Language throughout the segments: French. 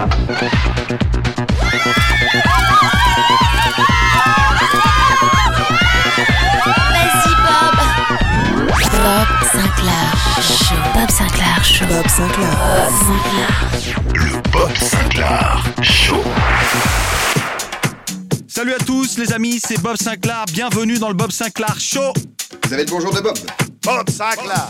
Bob Sinclair. Le Bob Sinclair Show. Salut à tous les amis, c'est Bob Sinclair. Bienvenue dans le Bob Sinclair Show. Vous avez le bonjour de Bob. Bob Sinclair.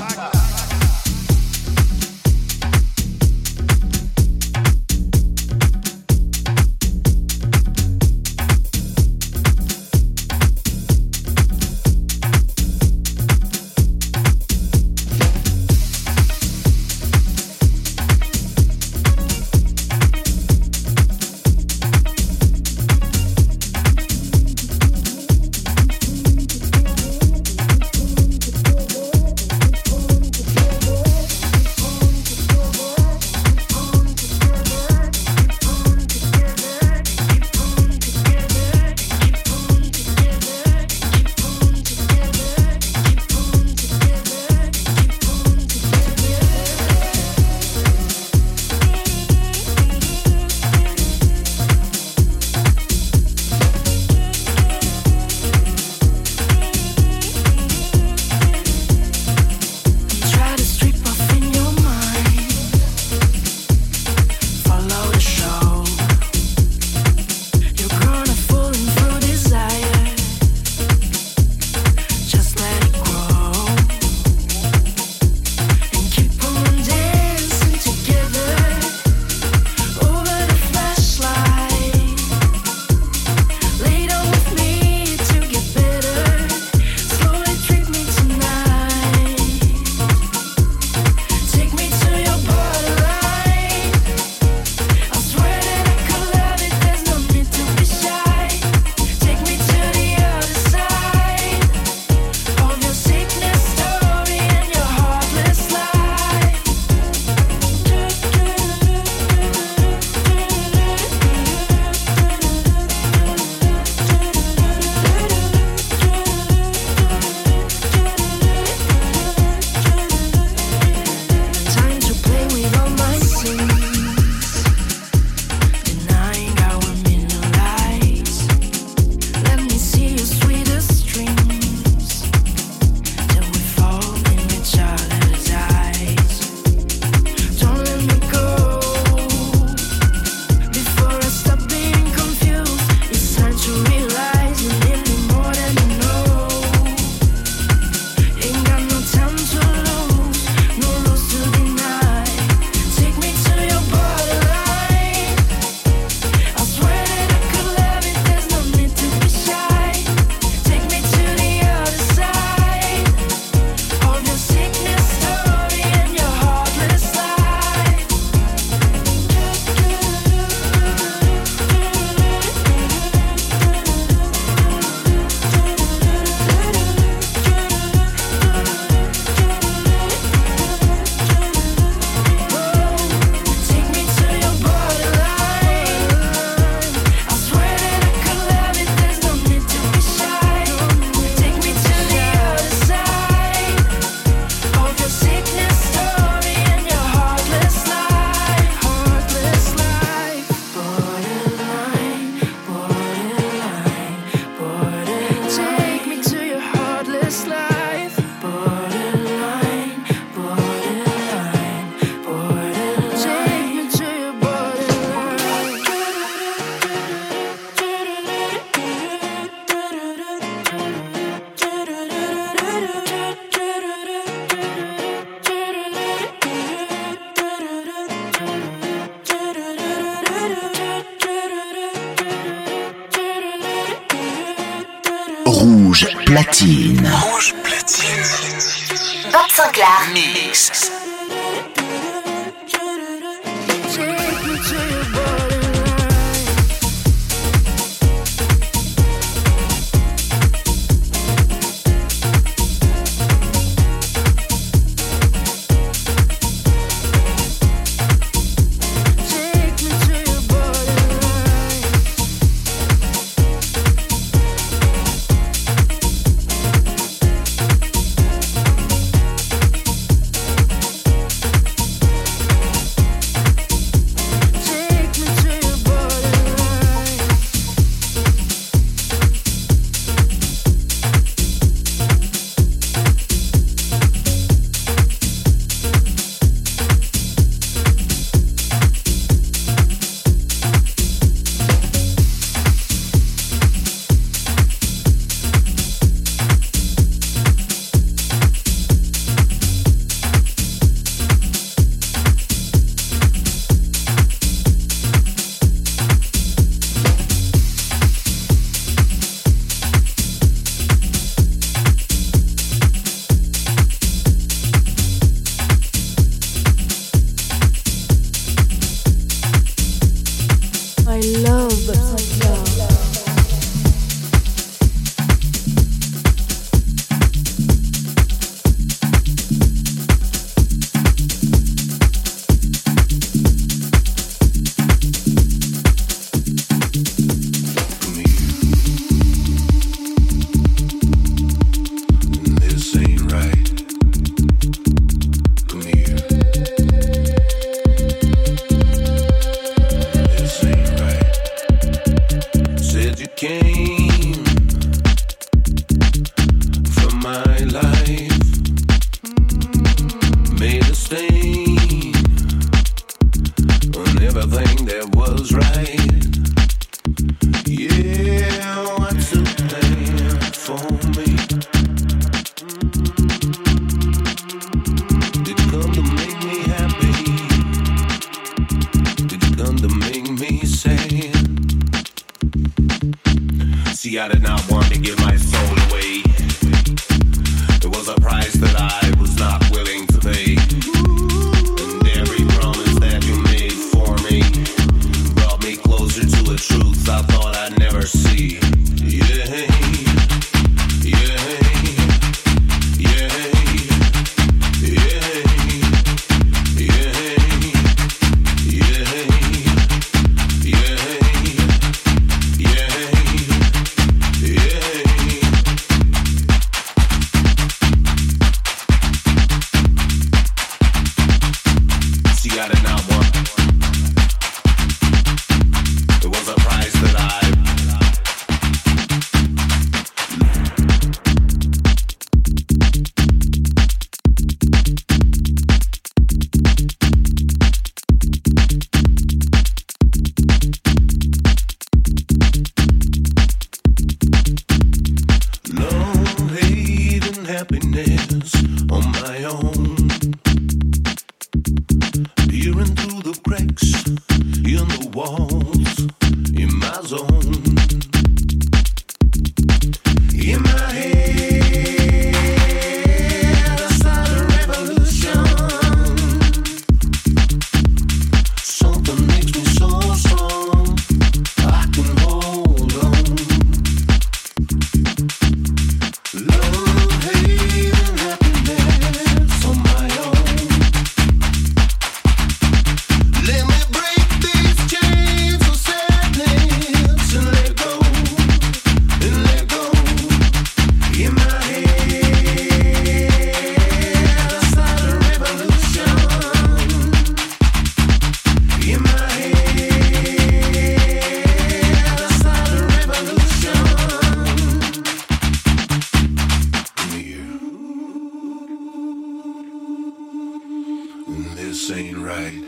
This ain't right.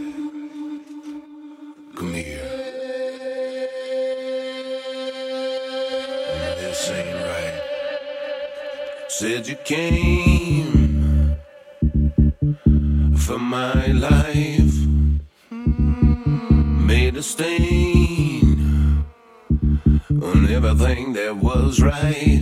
Come here. This ain't right. Said you came for my life. Made a stain on everything that was right.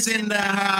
is in the house.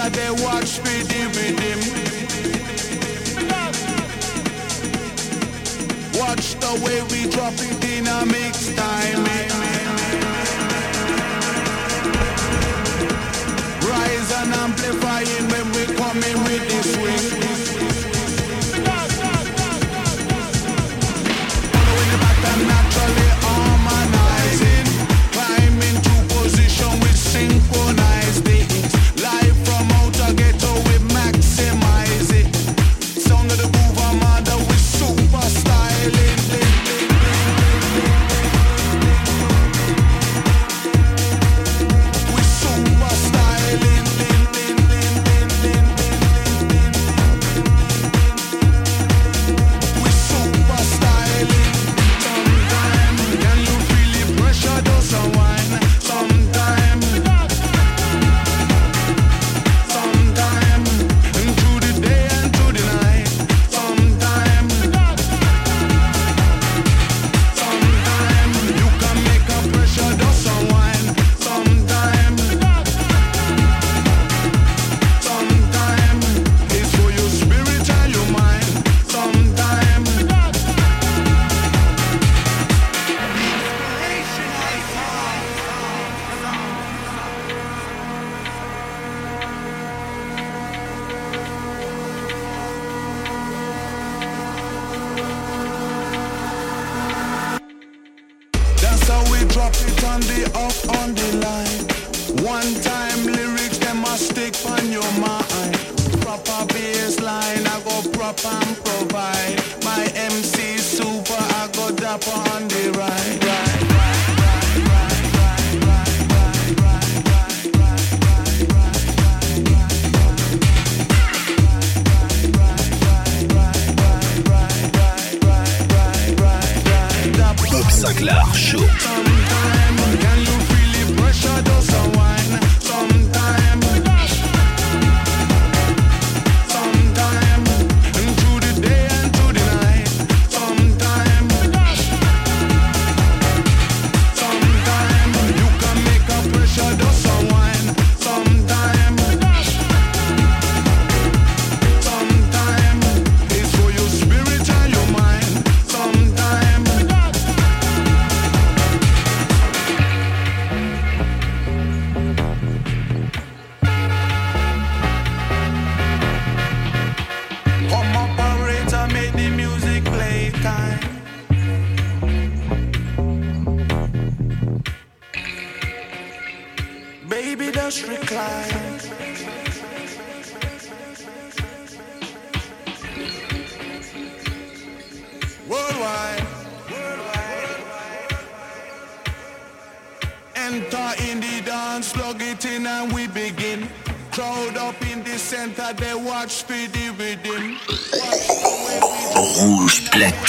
Cause they watch me dim dim. Watch the way we drop it in a mix time. Eh? on the on the line. One time lyrics them must stick on your mind. Proper I go and provide. My MC super, I go dapper on the right. right.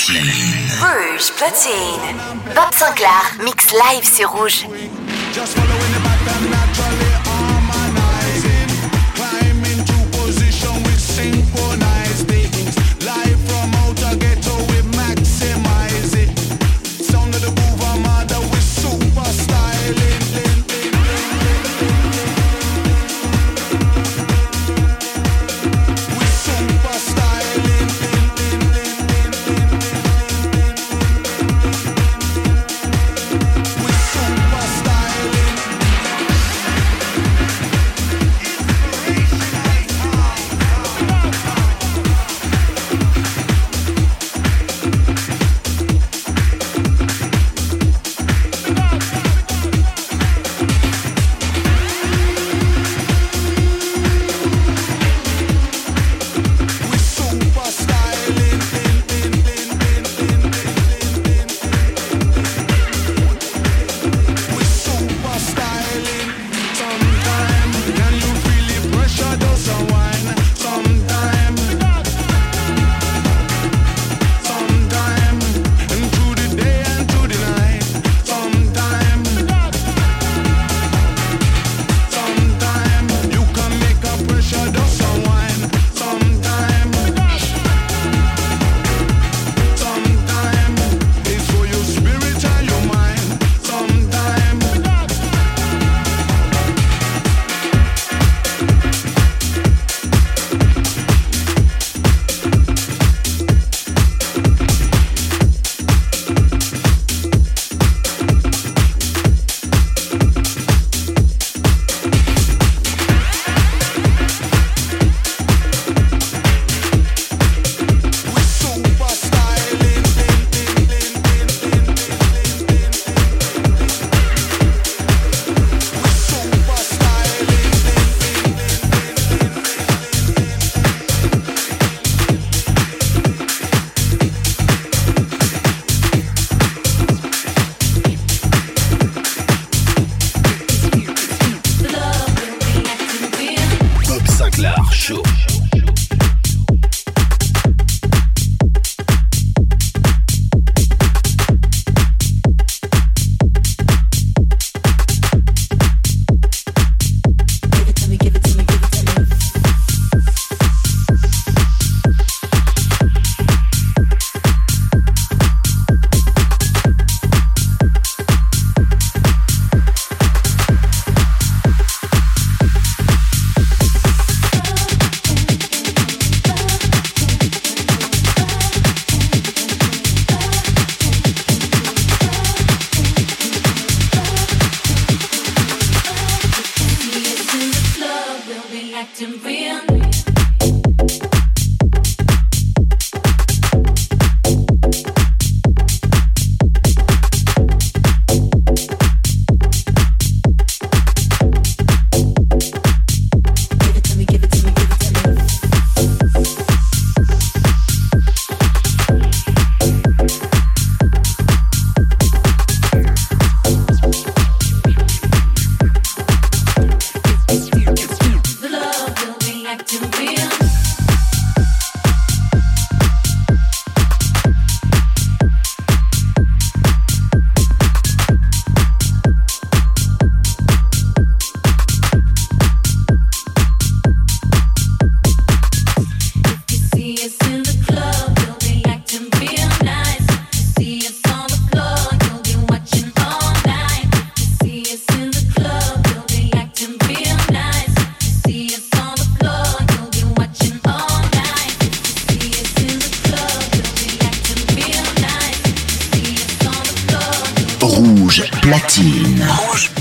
Rouge platine. Bob Sinclair, mix live sur rouge. сильно. А Ложь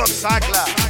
Gonzagla.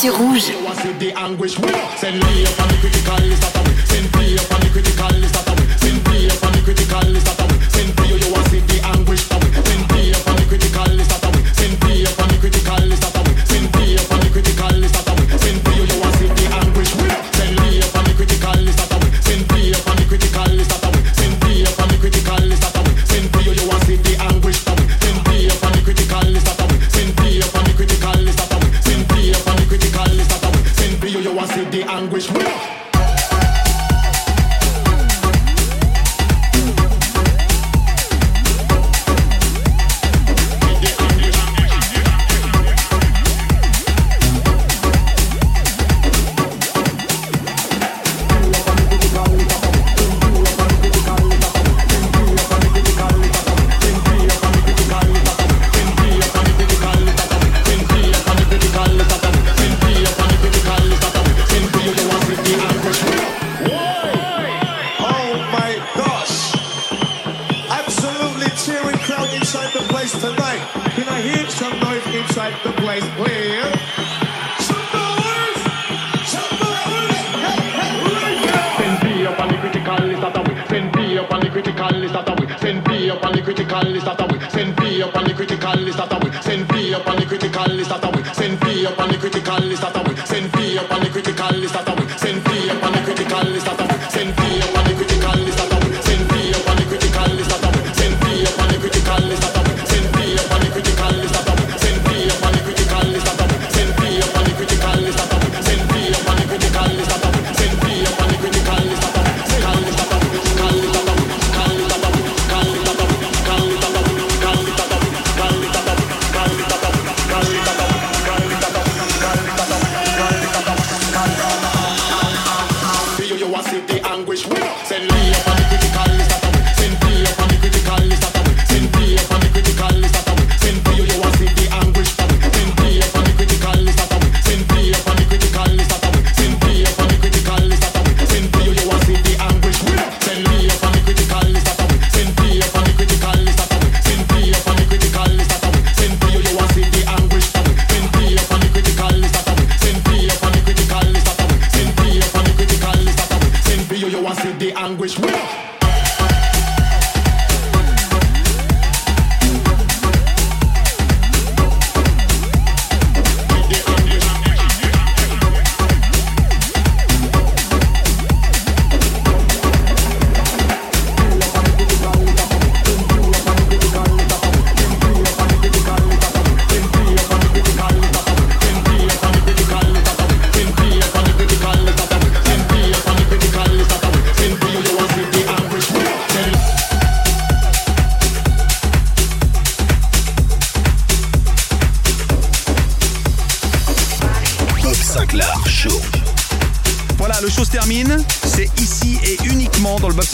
Sur Rouge. Can I hear some noise inside the place, please? critical list that we send P up on the critical list that away. send P up on the critical list that we send P up on the critical list that we send P up on the critical list that we send P up on the critical list that send P up on the critical list that